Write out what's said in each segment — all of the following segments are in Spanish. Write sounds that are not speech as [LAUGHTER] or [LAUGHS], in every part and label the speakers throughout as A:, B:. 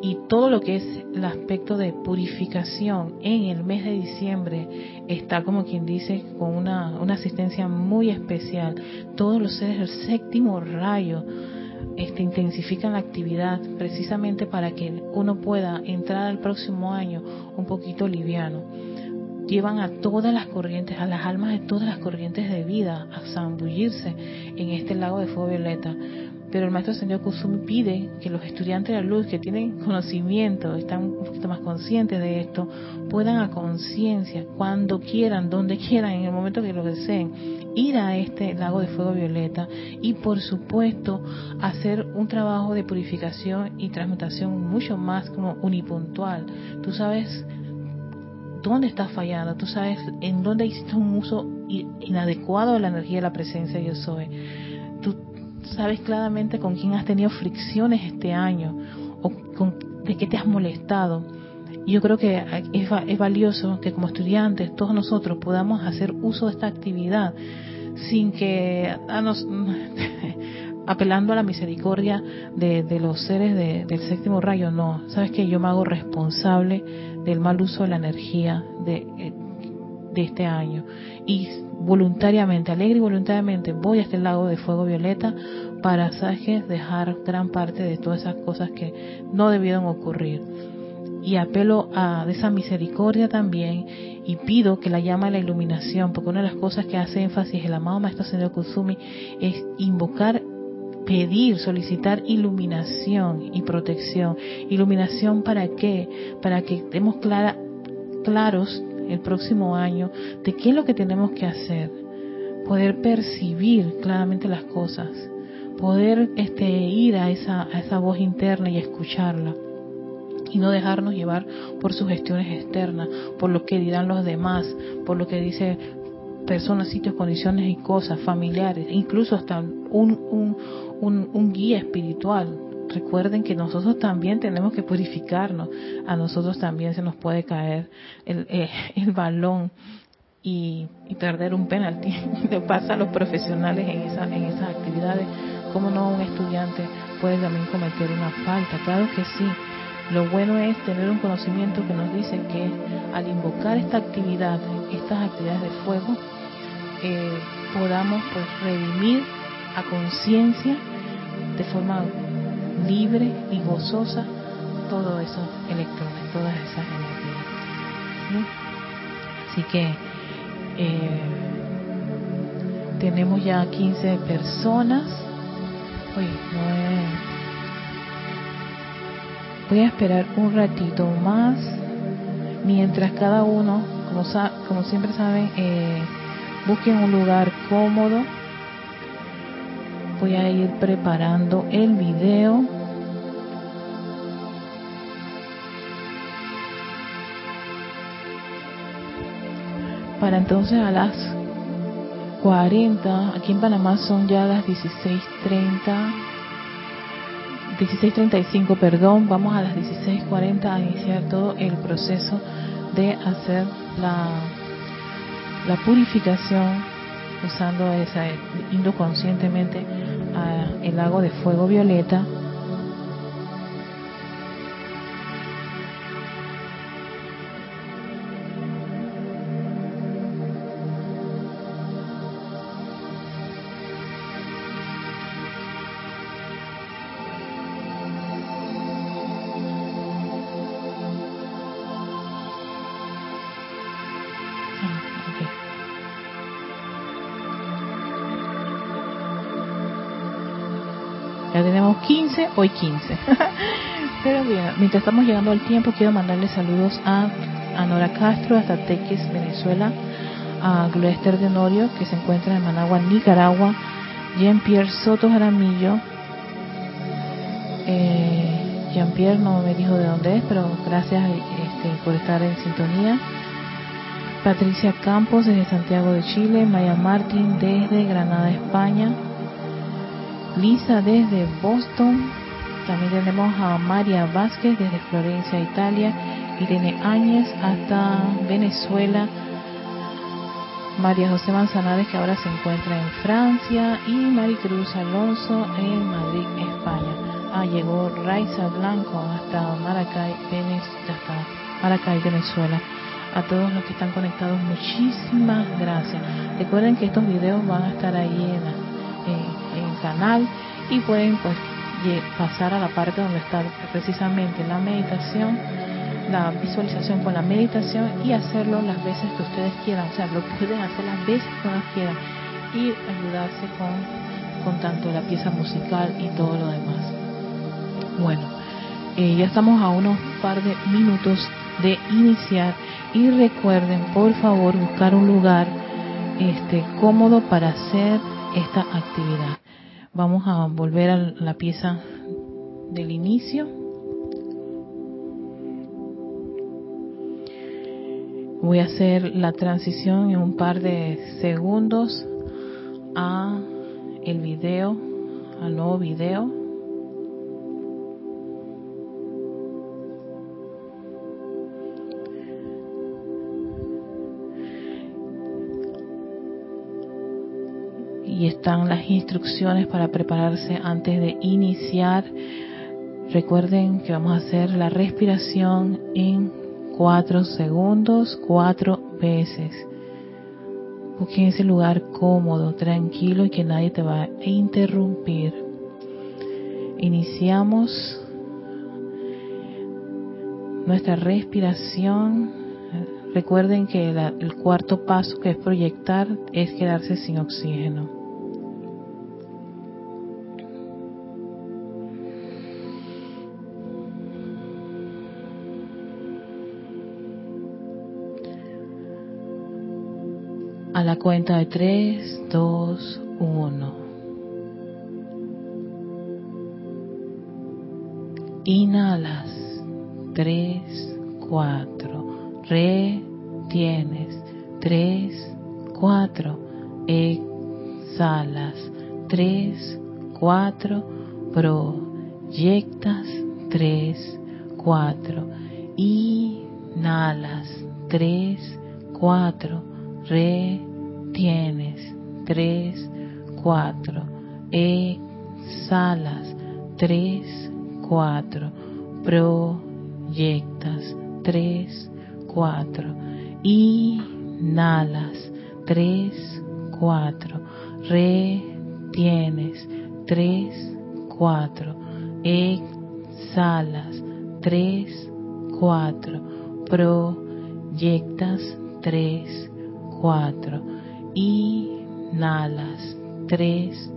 A: y todo lo que es el aspecto de purificación en el mes de diciembre está como quien dice con una, una asistencia muy especial. Todos los seres del séptimo rayo este, intensifican la actividad precisamente para que uno pueda entrar al próximo año un poquito liviano. Llevan a todas las corrientes, a las almas de todas las corrientes de vida a zambullirse en este lago de fuego violeta pero el maestro señor Kusumi pide que los estudiantes de la luz que tienen conocimiento, están un poquito más conscientes de esto, puedan a conciencia, cuando quieran, donde quieran, en el momento que lo deseen, ir a este lago de fuego violeta y por supuesto hacer un trabajo de purificación y transmutación mucho más como unipuntual. Tú sabes dónde estás fallando, tú sabes en dónde hiciste un uso inadecuado de la energía de la presencia yo soy sabes claramente con quién has tenido fricciones este año o con, de qué te has molestado. Y yo creo que es, es valioso que como estudiantes todos nosotros podamos hacer uso de esta actividad sin que a nos, [LAUGHS] apelando a la misericordia de, de los seres de, del séptimo rayo, no, sabes que yo me hago responsable del mal uso de la energía de, este año y voluntariamente, alegre y voluntariamente voy a este lago de fuego violeta para, ¿sabes Dejar gran parte de todas esas cosas que no debieron ocurrir. Y apelo a esa misericordia también y pido que la llama de la iluminación, porque una de las cosas que hace énfasis el amado Maestro Señor Kusumi es invocar pedir, solicitar iluminación y protección. ¿Iluminación para qué? Para que estemos claros el próximo año de qué es lo que tenemos que hacer, poder percibir claramente las cosas, poder este, ir a esa, a esa voz interna y escucharla. Y no dejarnos llevar por sugestiones externas, por lo que dirán los demás, por lo que dice personas, sitios, condiciones y cosas, familiares, incluso hasta un, un, un, un guía espiritual recuerden que nosotros también tenemos que purificarnos. A nosotros también se nos puede caer el, eh, [LAUGHS] balón y, perder un penalti. [LAUGHS] Le pasa a los profesionales en, esa, en esas actividades. ¿Cómo no un estudiante puede también cometer una falta? Claro que sí. Lo bueno es tener un conocimiento que nos dice que al invocar esta actividad, estas actividades de fuego, eh, podamos pues redimir a conciencia de forma libre y gozosa todos esos electrones, todas esas energías. Así que eh, tenemos ya 15 personas. Voy a esperar un ratito más mientras cada uno, como, como siempre saben, eh, busquen un lugar cómodo voy a ir preparando el video. Para entonces a las 40 aquí en Panamá son ya las 16.30 16.35 perdón vamos a las 16.40 a iniciar todo el proceso de hacer la la purificación usando esa, indo conscientemente a el lago de fuego violeta 15, hoy 15. [LAUGHS] Pero bien, mientras estamos llegando al tiempo, quiero mandarle saludos a, Nora Castro, hasta Teques, Venezuela, a Gloria Esther de Norio, que se encuentra en Managua, Nicaragua, Jean-Pierre Soto Jaramillo, eh, Jean-Pierre no me dijo de dónde es, pero gracias este, por estar en sintonía. Patricia Campos desde Santiago de Chile, Maya Martín desde Granada, España, Lisa desde Boston. También tenemos a María Vázquez desde Florencia, Italia. Irene Áñez hasta Venezuela. María José Manzanares que ahora se encuentra en Francia. Y Maricruz Alonso en Madrid, España. Ah, llegó Raiza Blanco hasta Maracay, hasta Maracay, Venezuela. A todos los que están conectados, muchísimas gracias. Recuerden que estos videos van a estar ahí en, canal y pueden pues pasar a la parte donde está precisamente la meditación, la visualización con la meditación y hacerlo las veces que ustedes quieran. O sea, lo pueden hacer las veces que ustedes quieran y ayudarse con, con tanto la pieza musical y todo lo demás. Bueno, eh, ya estamos a unos par de minutos de iniciar y recuerden por favor buscar un lugar este cómodo para hacer esta actividad. Vamos a volver a la pieza del inicio. Voy a hacer la transición en un par de segundos a el video, al nuevo video. Y están las instrucciones para prepararse antes de iniciar. Recuerden que vamos a hacer la respiración en cuatro segundos, cuatro veces. Busquen ese lugar cómodo, tranquilo y que nadie te va a interrumpir. Iniciamos nuestra respiración. Recuerden que el cuarto paso que es proyectar es quedarse sin oxígeno. La cuenta de 3, 2, 1. Inhalas. 3, 4. Retienes. 3, 4. Exhalas. 3, 4. Proyectas. 3, 4. Inhalas. 3, 4. Retienes tienes, tres, cuatro, exhalas, tres, cuatro, proyectas, tres, cuatro, inhalas, tres, cuatro, retienes, tres, cuatro, exhalas, tres, cuatro, proyectas, tres, cuatro, Inhalas. Tres,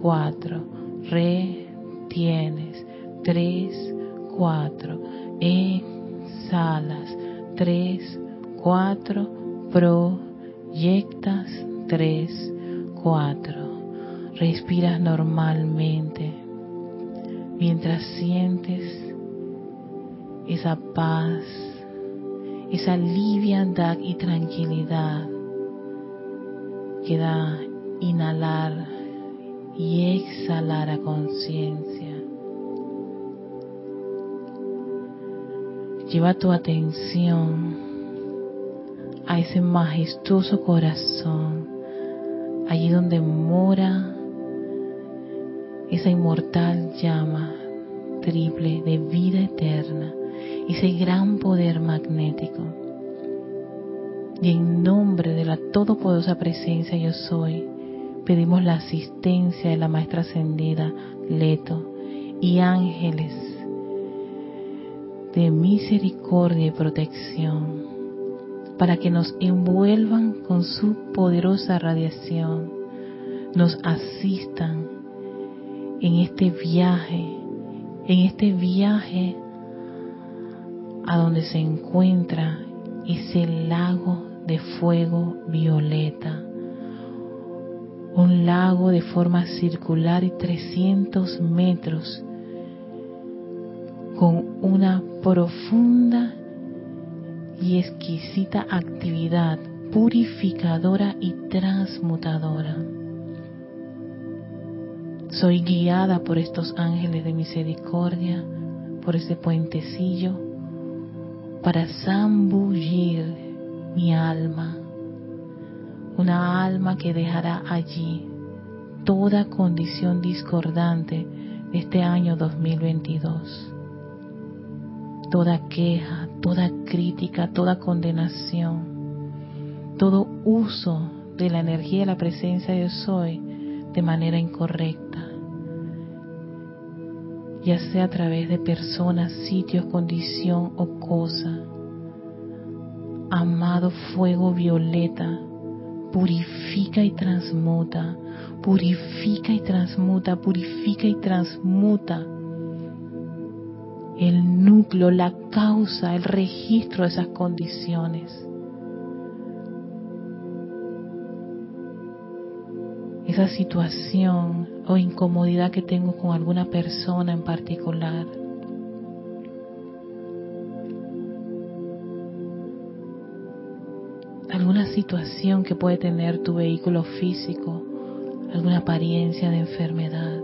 A: cuatro. Retienes. Tres, cuatro. Exhalas. Tres, cuatro. Proyectas. Tres, cuatro. Respiras normalmente mientras sientes esa paz, esa liviandad y tranquilidad queda inhalar y exhalar a conciencia. Lleva tu atención a ese majestuoso corazón, allí donde mora esa inmortal llama triple de vida eterna, ese gran poder magnético y en nombre de la todopoderosa presencia yo soy, pedimos la asistencia de la Maestra Ascendida Leto y ángeles de misericordia y protección para que nos envuelvan con su poderosa radiación, nos asistan en este viaje, en este viaje a donde se encuentra ese lago de fuego violeta, un lago de forma circular y 300 metros, con una profunda y exquisita actividad purificadora y transmutadora. Soy guiada por estos ángeles de misericordia, por ese puentecillo, para zambullir mi alma, una alma que dejará allí toda condición discordante de este año 2022. Toda queja, toda crítica, toda condenación, todo uso de la energía de la presencia de soy de manera incorrecta, ya sea a través de personas, sitios, condición o cosa. Amado fuego violeta, purifica y transmuta, purifica y transmuta, purifica y transmuta el núcleo, la causa, el registro de esas condiciones. Esa situación o incomodidad que tengo con alguna persona en particular. Situación que puede tener tu vehículo físico, alguna apariencia de enfermedad,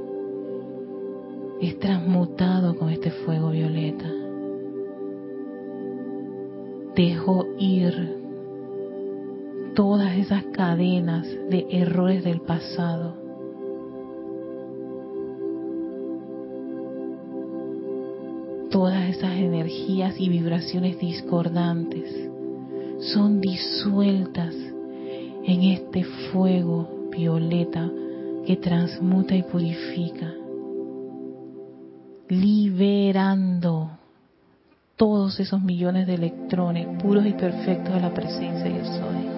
A: es transmutado con este fuego violeta. Dejo ir todas esas cadenas de errores del pasado. Todas esas energías y vibraciones discordantes son disueltas en este fuego violeta que transmuta y purifica, liberando todos esos millones de electrones puros y perfectos de la presencia yo soy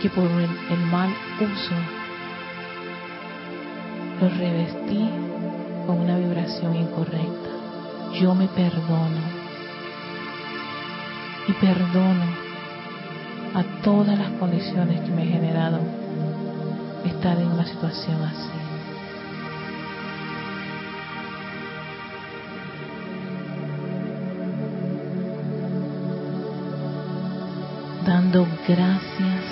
A: que por el, mal uso lo revestí con una vibración incorrecta. Yo me perdono y perdono a todas las condiciones que me he generado estar en una situación así. Dando gracias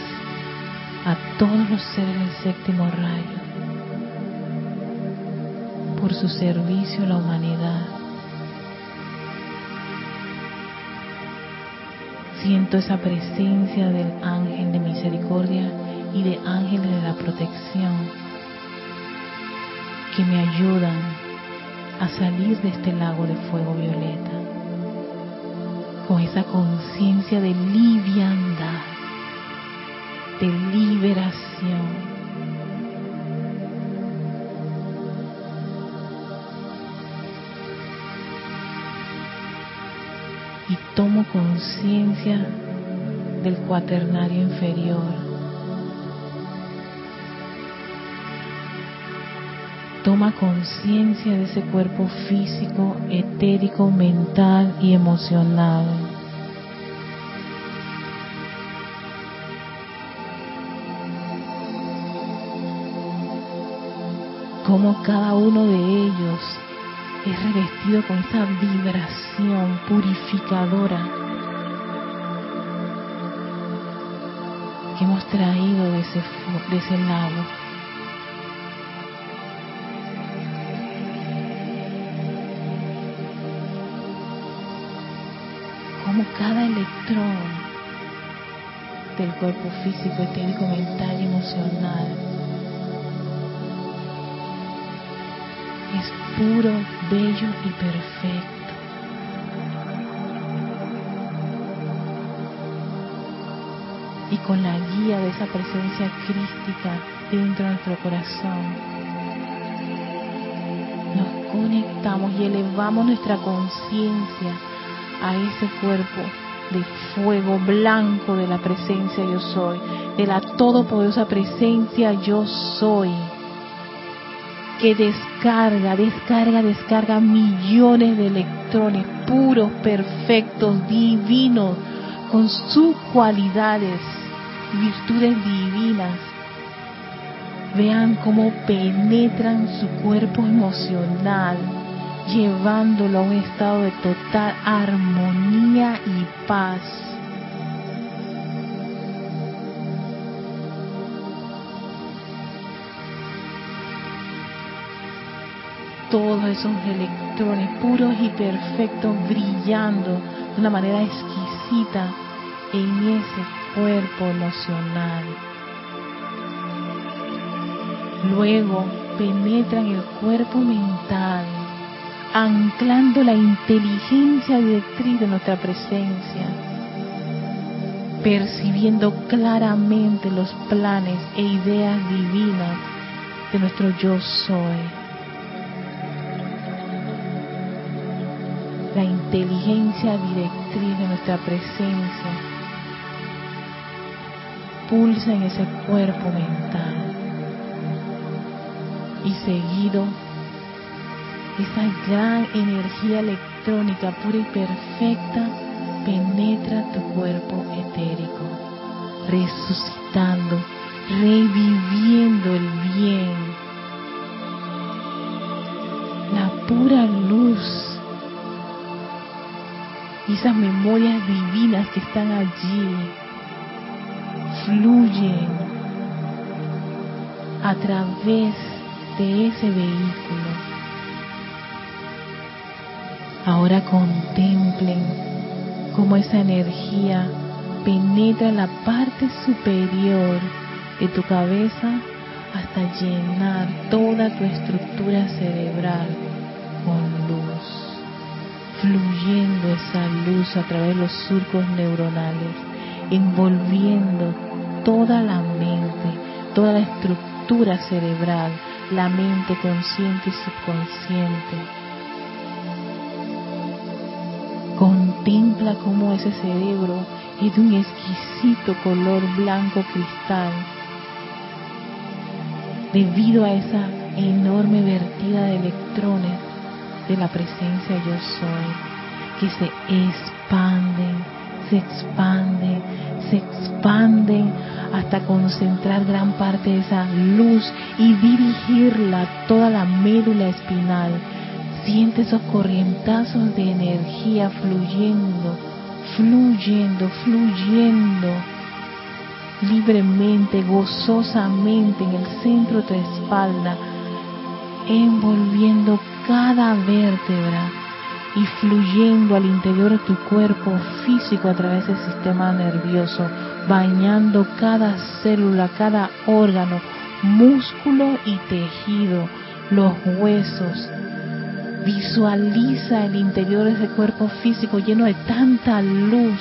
A: a todos los seres del séptimo rayo por su servicio a la humanidad. Siento esa presencia del ángel de misericordia y de ángeles de la protección que me ayudan a salir de este lago de fuego violeta con esa conciencia de liviandad de liberación. Tomo conciencia del cuaternario inferior. Toma conciencia de ese cuerpo físico, etérico, mental y emocional. como cada uno de ellos es revestido con esa vibración purificadora que hemos traído de ese, de ese lago. Como cada electrón del cuerpo físico, etérico, mental y emocional puro, bello y perfecto. Y con la guía de esa presencia crística dentro de nuestro corazón, nos conectamos y elevamos nuestra conciencia a ese cuerpo de fuego blanco de la presencia yo soy, de la todopoderosa presencia yo soy que descarga, descarga, descarga millones de electrones puros, perfectos, divinos, con sus cualidades, virtudes divinas. Vean cómo penetran su cuerpo emocional, llevándolo a un estado de total armonía y paz todos esos electrones puros y perfectos brillando de una manera exquisita en ese cuerpo emocional. Luego penetran el cuerpo mental, anclando la inteligencia directriz de nuestra presencia, percibiendo claramente los planes e ideas divinas de nuestro yo soy. La inteligencia directriz de nuestra presencia. Pulsa en ese cuerpo mental. Y seguido esa gran energía electrónica pura y perfecta penetra tu cuerpo etérico, resucitando, reviviendo el bien, la pura luz y esas memorias divinas que están allí fluyen a través de ese vehículo. Ahora contemplen cómo esa energía penetra la parte superior de tu cabeza hasta llenar toda tu estructura cerebral fluyendo esa luz a través de los surcos neuronales, envolviendo toda la mente, toda la estructura cerebral, la mente consciente y subconsciente. Contempla cómo ese cerebro es de un exquisito color blanco cristal debido a esa enorme vertida de electrones de la presencia yo soy, que se expanden, se expanden, se expanden hasta concentrar gran parte de esa luz y dirigirla toda la médula espinal. Siente esos corrientazos de energía fluyendo, fluyendo, fluyendo libremente, gozosamente en el centro de tu espalda, envolviendo cada vértebra y fluyendo al interior de tu cuerpo físico a través del sistema nervioso, bañando cada célula, cada órgano, músculo y tejido, los huesos. Visualiza el interior de ese cuerpo físico lleno de tanta luz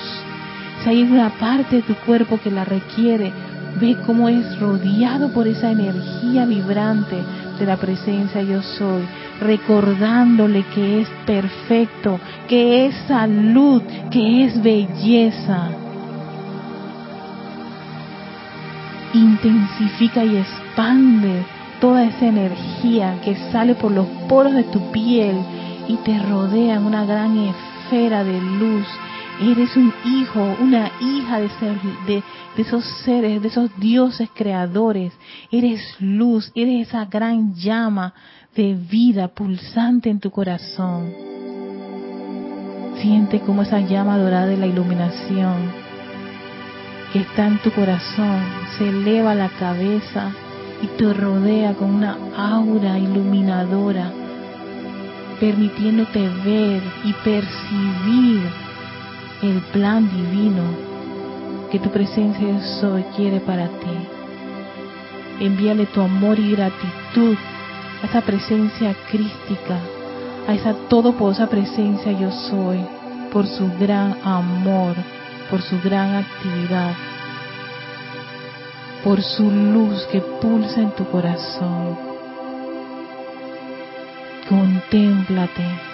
A: si hay una parte de tu cuerpo que la requiere, ve cómo es rodeado por esa energía vibrante de la presencia yo soy, recordándole que es perfecto, que es salud, que es belleza. Intensifica y expande toda esa energía que sale por los poros de tu piel y te rodea en una gran esfera de luz Eres un hijo, una hija de, de, esos seres, de esos dioses creadores. Eres luz, eres esa gran llama de vida pulsante en tu corazón. Siente como esa llama dorada de la iluminación que está en tu corazón se eleva a la cabeza y te rodea con una aura iluminadora, permitiéndote ver y percibir el plan divino que tu presencia soy quiere para ti. Envíale tu amor y gratitud a esa presencia crística, a esa todopoderosa presencia yo soy, por su gran amor, por su gran actividad, por su luz que pulsa en tu corazón. Contémplate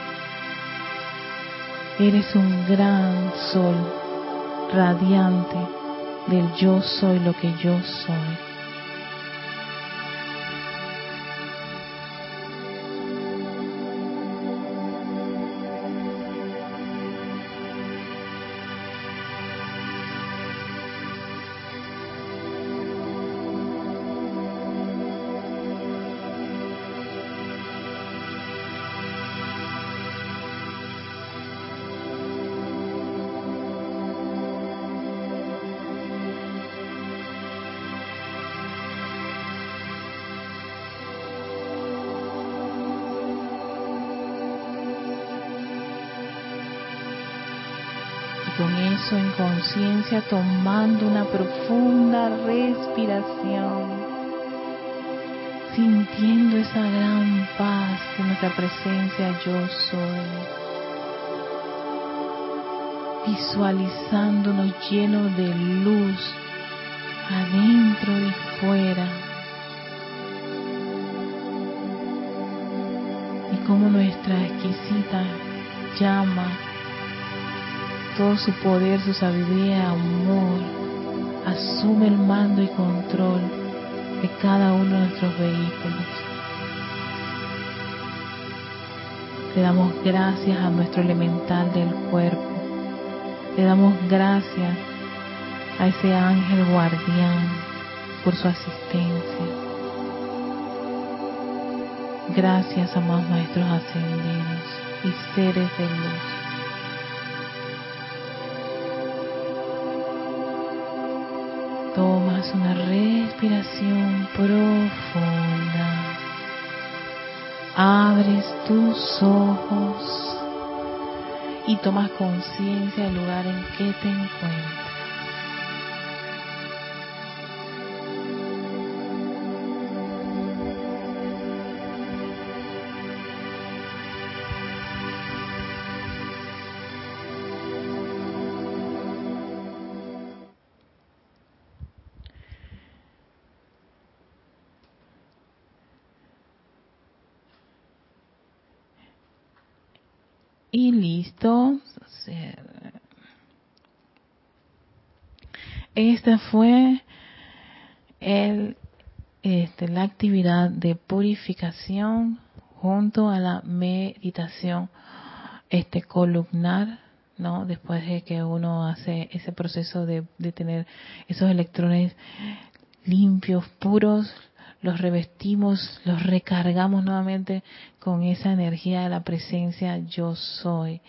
A: Eres un gran sol radiante del yo soy lo que yo soy. Tomando una profunda respiración. sintiendo esa gran paz de nuestra presencia yo soy, visualizándonos llenos de luz adentro y fuera, y como nuestra exquisita llama, todo su poder, su sabiduría, amor, asume el mando y control de cada uno de nuestros vehículos. Le damos gracias a nuestro elemental del cuerpo. Le damos gracias a ese ángel guardián por su asistencia. Gracias, amados maestros ascendidos y seres de luz. Tomas una respiración profunda. Abres tus ojos y tomas conciencia del lugar en que te encuentras. Y listo. Esta fue el, este, la actividad de purificación junto a la meditación este columnar, ¿no? Después de que uno hace ese proceso de, de tener esos electrones limpios, puros, los revestimos, los recargamos nuevamente con esa energía de la presencia yo soy.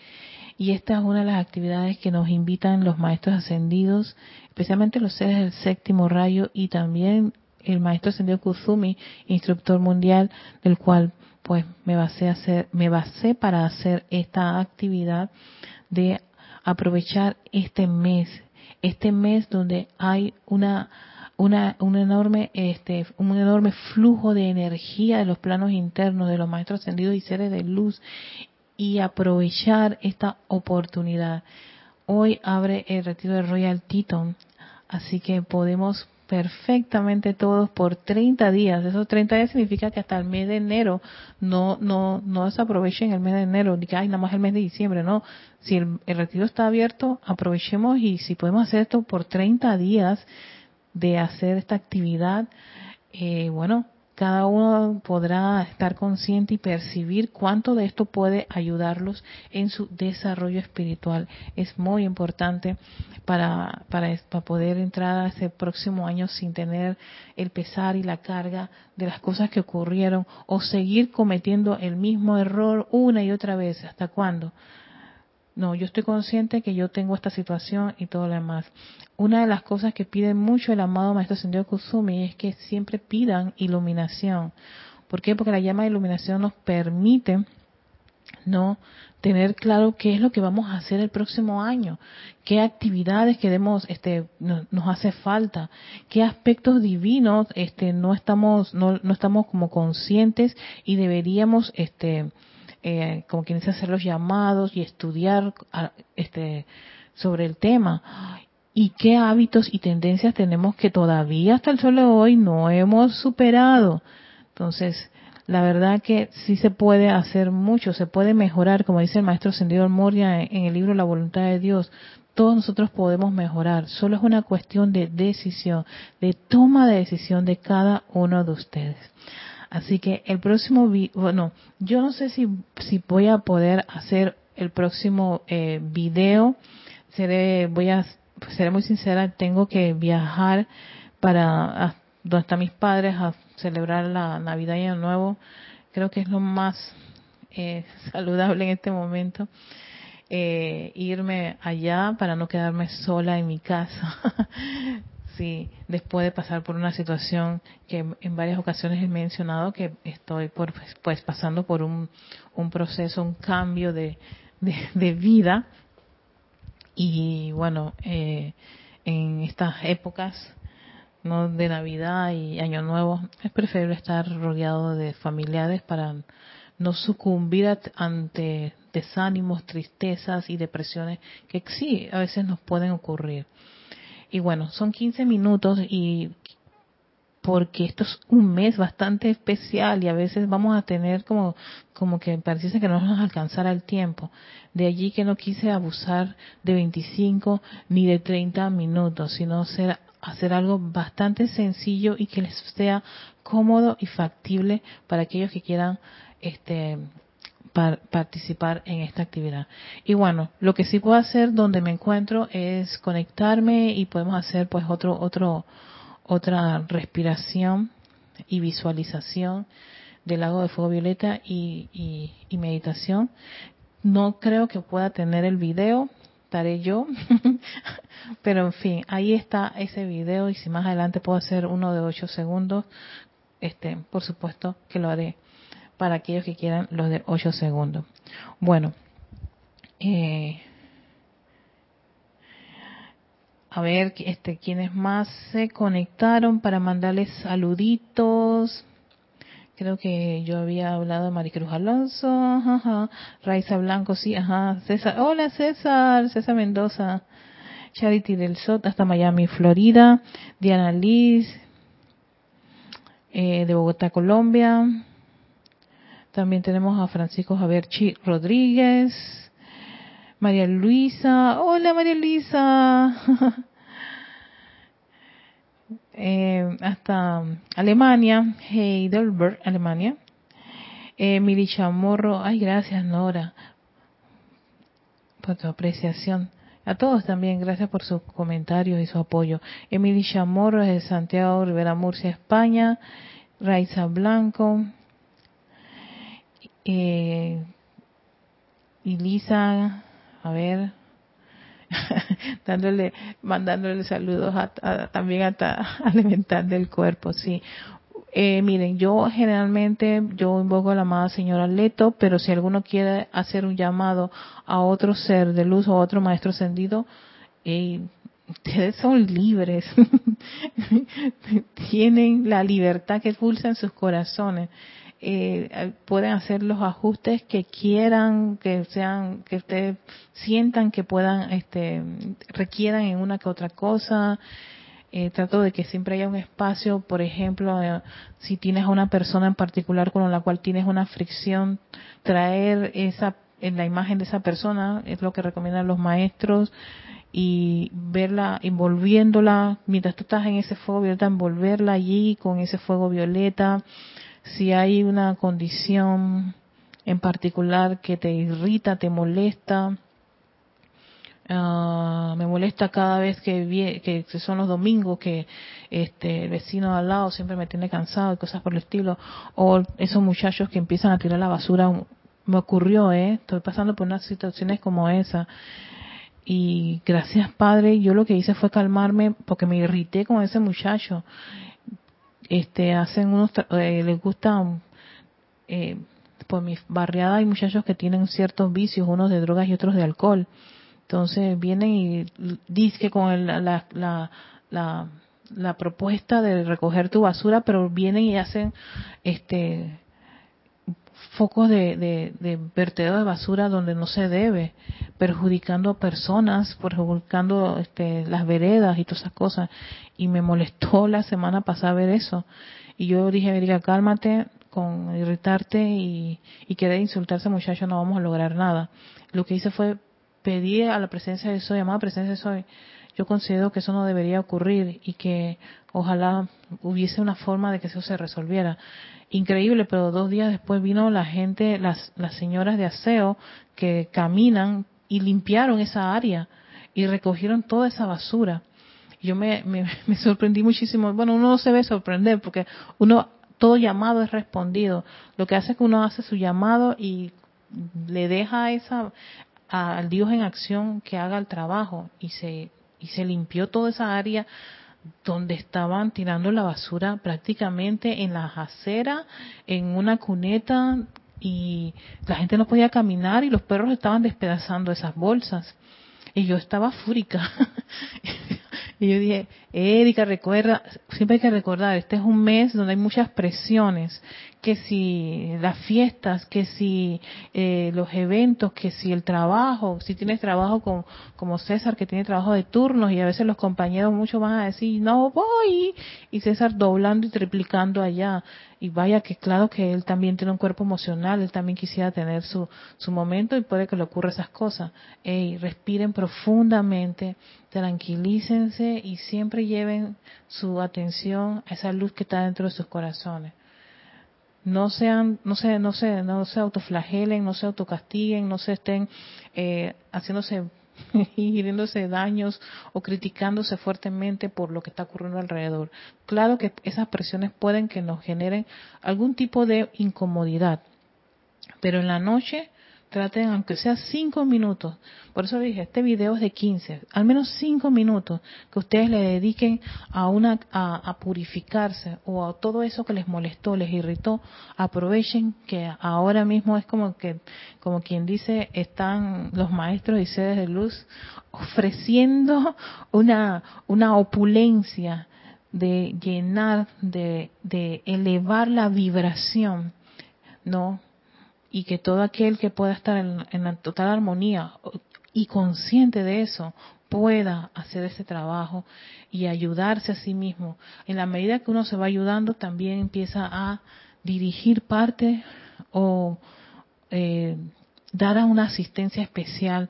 A: Y esta es una de las actividades que nos invitan los maestros ascendidos, especialmente los seres del séptimo rayo y también el maestro ascendido Kuzumi, instructor mundial, del cual pues me basé, hacer, me basé para hacer esta actividad de aprovechar este mes, este mes donde hay una una, un enorme este un enorme flujo de energía de los planos internos de los maestros ascendidos y seres de luz y aprovechar esta oportunidad. Hoy abre el retiro de Royal Teton, así que podemos perfectamente todos por 30 días. Esos 30 días significa que hasta el mes de enero no no no desaprovechen el mes de enero, ni que nada más el mes de diciembre, no. Si el retiro está abierto, aprovechemos y si podemos hacer esto por 30 días, de hacer esta actividad, eh, bueno, cada uno podrá estar consciente y percibir cuánto de esto puede ayudarlos en su desarrollo espiritual. Es muy importante para, para, para, poder entrar a ese próximo año sin tener el pesar y la carga de las cosas que ocurrieron o seguir cometiendo el mismo error una y otra vez. ¿Hasta cuándo? No, yo estoy consciente que yo tengo esta situación y todo lo demás. Una de las cosas que pide mucho el amado Maestro Sendido Kusumi es que siempre pidan iluminación. ¿Por qué? Porque la llama de iluminación nos permite no tener claro qué es lo que vamos a hacer el próximo año, qué actividades queremos, este, nos, nos hace falta, qué aspectos divinos, este, no estamos, no, no estamos como conscientes y deberíamos, este, eh, como quien dice, hacer los llamados y estudiar este, sobre el tema. ¿Y qué hábitos y tendencias tenemos que todavía hasta el sol de hoy no hemos superado? Entonces, la verdad que sí se puede hacer mucho, se puede mejorar, como dice el maestro Sendido Moria en el libro La voluntad de Dios. Todos nosotros podemos mejorar, solo es una cuestión de decisión, de toma de decisión de cada uno de ustedes. Así que el próximo, bueno, yo no sé si, si voy a poder hacer el próximo eh, video. Seré, voy a, seré muy sincera, tengo que viajar para donde están mis padres a celebrar la Navidad y Año Nuevo. Creo que es lo más eh, [LAUGHS] saludable en este momento. Eh, irme allá para no quedarme sola en mi casa. [LAUGHS] Sí, después de pasar por una situación que en varias ocasiones he mencionado que estoy por, pues pasando por un, un proceso, un cambio de, de, vida y bueno, eh, en estas épocas no de Navidad y Año Nuevo, es preferible estar rodeado de familiares para no sucumbir ante desánimos, tristezas y depresiones que sí, a veces nos pueden ocurrir. Y bueno, son 15 minutos y porque esto es un mes bastante especial y a veces vamos a tener como, como que parece que no nos alcanzará el tiempo. De allí que no quise abusar de 25 ni de 30 minutos, sino hacer, hacer algo bastante sencillo y que les sea cómodo y factible para aquellos que quieran este participar en esta actividad. Y bueno, lo que sí puedo hacer donde me encuentro es conectarme y podemos hacer pues otro otro otra respiración y visualización del lago de fuego violeta y, meditación. No creo que pueda tener el video, estaré yo, [LAUGHS] pero en fin, ahí está ese video y si más adelante puedo hacer uno de ocho segundos, este, por supuesto que lo haré para aquellos que quieran los de ocho segundos. Bueno, eh, a ver este quienes más se conectaron para mandarles saluditos. Creo que yo había hablado de Maricruz Alonso Raiza Blanco sí ajá. César hola César César Mendoza. Charity del Sot hasta Miami Florida. Diana Liz eh, de Bogotá Colombia también tenemos a Francisco Javier Chi Rodríguez María Luisa, hola María Luisa, [LAUGHS] eh, hasta Alemania, Heidelberg, Alemania. Eh, Mili Chamorro, ay gracias Nora por tu apreciación. A todos también, gracias por sus comentarios y su apoyo. Emily Chamorro de Santiago Rivera Murcia, España. Raiza Blanco. Eh, Elisa a ver, [LAUGHS] dándole, mandándole saludos a, también a, [LAUGHS] al del cuerpo, sí. Eh, miren, yo generalmente, yo invoco a la amada señora Leto, pero si alguno quiere hacer un llamado a otro ser de luz o a otro maestro ascendido, eh, ustedes son libres, [LAUGHS] tienen la libertad que pulsa en sus corazones eh, pueden hacer los ajustes que quieran, que sean, que ustedes sientan que puedan, este, requieran en una que otra cosa. Eh, trato de que siempre haya un espacio, por ejemplo, eh, si tienes a una persona en particular con la cual tienes una fricción, traer esa en la imagen de esa persona, es lo que recomiendan los maestros, y verla envolviéndola, mientras tú estás en ese fuego violeta, envolverla allí con ese fuego violeta, si hay una condición en particular que te irrita, te molesta, ah, me molesta cada vez que, son los domingos que este el vecino al lado siempre me tiene cansado y cosas por el estilo o esos muchachos que empiezan a tirar la basura me ocurrió eh estoy pasando por unas situaciones como esa. Y gracias padre yo lo que hice fue calmarme porque me irrité con ese muchacho este hacen unos eh, les gusta eh, por mi barriada hay muchachos que tienen ciertos vicios unos de drogas y otros de alcohol. Entonces vienen y dicen con la, la, la, la, propuesta de recoger tu basura pero vienen y hacen este focos de, de, de vertedero de basura donde no se debe, perjudicando a personas, perjudicando este, las veredas y todas esas cosas. Y me molestó [LAUGHS] la semana pasada ver eso. Y yo dije, Erika, cálmate con irritarte y, y querer insultarse muchacho, no vamos a lograr nada. Lo que hice fue pedir a la presencia de Soy, amada presencia de Soy, yo considero que eso no debería ocurrir y que ojalá hubiese una forma de que eso se resolviera increíble, pero dos días después vino la gente, las, las señoras de aseo que caminan y limpiaron esa área y recogieron toda esa basura. Yo me, me, [LAUGHS] sorprendí muchísimo. Bueno, uno no se ve sorprender porque uno, todo llamado es respondido. Lo que hace es que uno hace su llamado y le deja esa, al Dios en acción que haga el trabajo y se, y se limpió toda esa área donde estaban tirando la basura prácticamente en las aceras, en una cuneta y la gente no podía caminar y los perros estaban despedazando esas bolsas. Y yo estaba fúrica. [LAUGHS] y yo dije, Erika, recuerda, siempre hay que recordar, este es un mes donde hay muchas presiones, que si las fiestas, que si eh, los eventos, que si el trabajo, si tienes trabajo con, como César que tiene trabajo de turnos y a veces los compañeros muchos van a decir no voy y César doblando y triplicando allá y vaya que claro que él también tiene un cuerpo emocional, él también quisiera tener su, su momento y puede que le ocurra esas cosas. Ey, respiren profundamente, tranquilícense y siempre lleven su atención a esa luz que está dentro de sus corazones no sean, no se, no se, no se autoflagelen, no se autocastiguen, no se estén eh, haciéndose [LAUGHS] hiriéndose daños o criticándose fuertemente por lo que está ocurriendo alrededor. Claro que esas presiones pueden que nos generen algún tipo de incomodidad, pero en la noche traten, aunque sea cinco minutos, por eso dije, este video es de 15, al menos cinco minutos que ustedes le dediquen a una, a, purificarse o a todo eso que les molestó, les irritó, aprovechen que ahora mismo es como que, como quien dice, están los maestros y sedes de luz ofreciendo una, una opulencia de llenar, de, de elevar la vibración, ¿no? Y que todo aquel que pueda estar en, la total armonía y consciente de eso pueda hacer ese trabajo y ayudarse a sí mismo. En la medida que uno se va ayudando, también empieza a dirigir parte o eh, dar una asistencia especial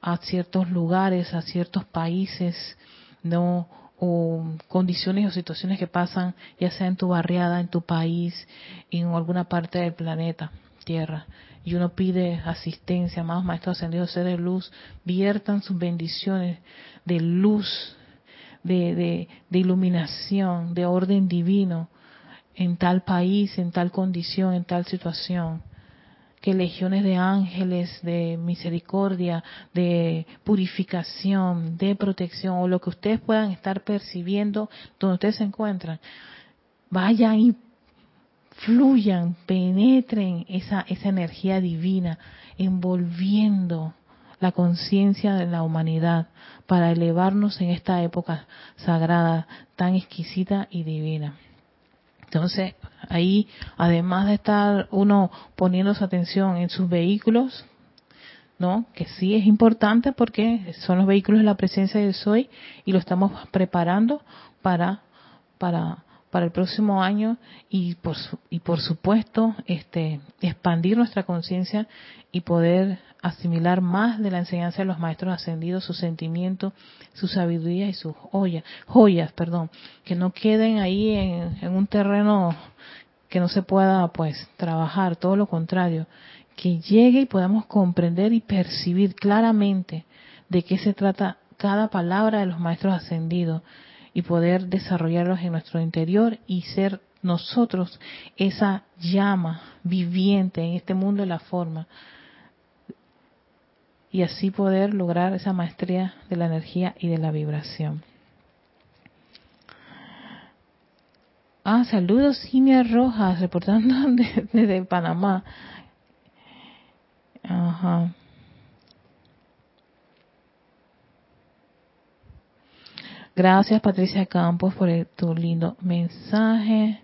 A: a ciertos lugares, a ciertos países, no o condiciones o situaciones que pasan, ya sea en tu barriada, en tu país, en alguna parte del planeta tierra. Y uno pide asistencia, más maestros ascendidos, seres de luz, viertan sus bendiciones de luz, de, de, de iluminación, de orden divino en tal país, en tal condición, en tal situación. Que legiones de ángeles, de misericordia, de purificación, de protección, o lo que ustedes puedan estar percibiendo donde ustedes se encuentran, vayan y fluyan, penetren esa, esa energía divina, envolviendo la conciencia de la humanidad para elevarnos en esta época sagrada tan exquisita y divina. Entonces, ahí, además de estar uno poniendo su atención en sus vehículos, ¿no? Que sí es importante porque son los vehículos de la presencia del Soy y lo estamos preparando para, para para el próximo año y por, y por supuesto este, expandir nuestra conciencia y poder asimilar más de la enseñanza de los maestros ascendidos, sus sentimientos, su sabiduría y sus joyas, joyas, perdón, que no queden ahí en, en un terreno que no se pueda pues trabajar, todo lo contrario, que llegue y podamos comprender y percibir claramente de qué se trata cada palabra de los maestros ascendidos y poder desarrollarlos en nuestro interior y ser nosotros esa llama viviente en este mundo de la forma y así poder lograr esa maestría de la energía y de la vibración. Ah, saludos, Simia Rojas, reportando [LAUGHS] desde Panamá. Ajá. Gracias Patricia Campos por tu lindo mensaje.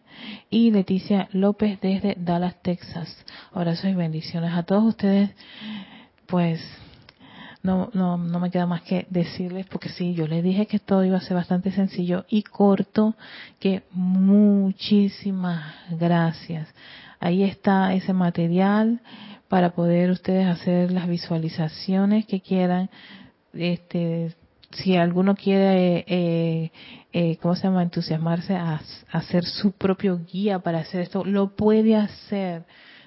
A: Y Leticia López desde Dallas, Texas. Abrazos y bendiciones a todos ustedes. Pues no, no, no me queda más que decirles, porque sí, yo les dije que todo iba a ser bastante sencillo y corto, que muchísimas gracias. Ahí está ese material para poder ustedes hacer las visualizaciones que quieran. Este, si alguno quiere, eh, eh, ¿cómo se llama?, entusiasmarse a, hacer su propio guía para hacer esto, lo puede hacer.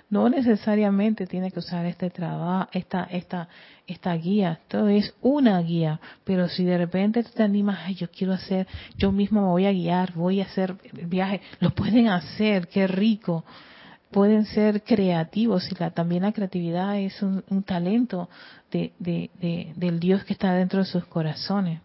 A: No necesariamente tiene que usar este trabajo, esta, esta, esta guía. Todo es una guía. Pero si de repente te animas, Ay, yo quiero hacer, yo mismo me voy a guiar, voy a hacer el viaje, lo pueden hacer, qué rico pueden ser creativos y la, también la creatividad es un, talento de, de, del Dios que está dentro de sus corazones,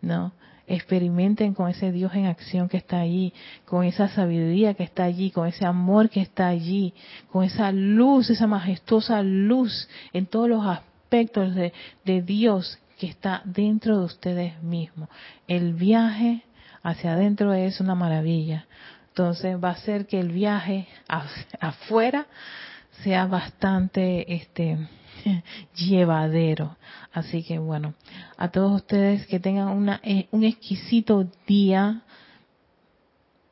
A: ¿no? Experimenten con ese Dios en acción que está allí, con esa sabiduría que está allí, con ese amor que está allí, con esa luz, esa majestuosa luz en todos los aspectos de, de Dios que está dentro de ustedes mismos. El viaje hacia adentro es una maravilla. Entonces va a ser que el viaje afuera sea bastante este [LAUGHS] llevadero. Así que bueno, a todos ustedes que tengan una, eh, un exquisito día.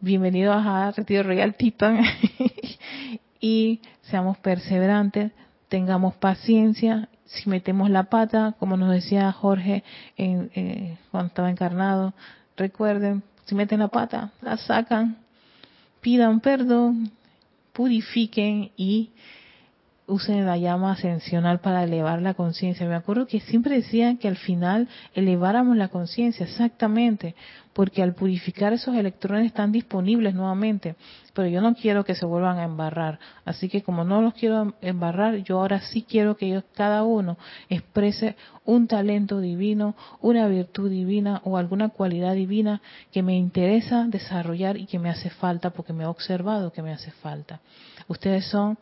A: Bienvenidos a Retiro Royal Titan [LAUGHS] y seamos perseverantes, tengamos paciencia. Si metemos la pata, como nos decía Jorge en, eh, cuando estaba encarnado, recuerden, si meten la pata, la sacan, pidan perdón, purifiquen y usen la llama ascensional para elevar la conciencia. Me acuerdo que siempre decían que al final eleváramos la conciencia, exactamente, porque al purificar esos electrones están disponibles nuevamente, pero yo no quiero que se vuelvan a embarrar. Así que como no los quiero embarrar, yo ahora sí quiero que ellos, cada uno exprese un talento divino, una virtud divina o alguna cualidad divina que me interesa desarrollar y que me hace falta porque me he observado que me hace falta. Ustedes son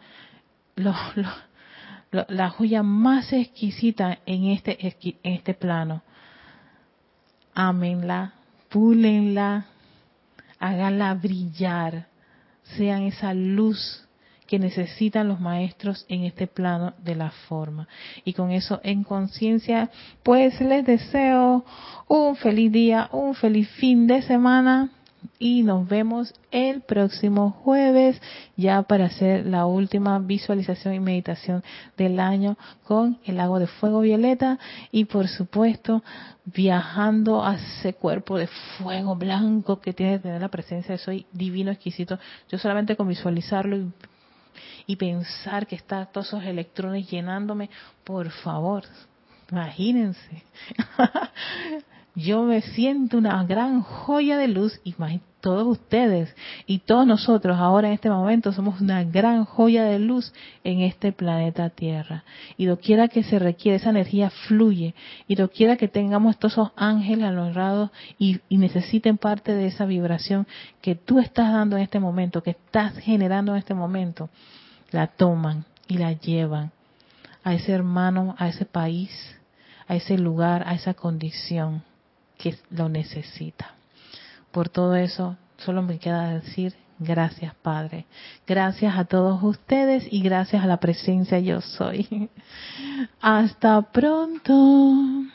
A: la joya más exquisita en este, en este plano. Ámenla, púlenla, háganla brillar, sean esa luz que necesitan los maestros en este plano de la forma. Y con eso en conciencia, pues les deseo un feliz día, un feliz fin de semana y nos vemos el próximo jueves ya para hacer la última visualización y meditación del año con el lago de fuego violeta y por supuesto viajando a ese cuerpo de fuego blanco que tiene que tener la presencia de soy divino exquisito. Yo solamente con visualizarlo y, pensar que está todos esos electrones llenándome, por favor, imagínense. [LAUGHS] yo me siento una gran joya de luz y todos ustedes y todos nosotros ahora en este momento somos una gran joya de luz en este planeta Tierra. Y doquiera que se requiere, esa energía fluye. Y doquiera que tengamos todos esos ángeles honrados y, y necesiten parte de esa vibración que tú estás dando en este momento, que estás generando en este momento, la toman y la llevan a ese hermano, a ese país, a ese lugar, a esa condición que lo necesita. Por todo eso, solo me queda decir gracias Padre. Gracias a todos ustedes y gracias a la presencia yo soy. [LAUGHS] Hasta pronto.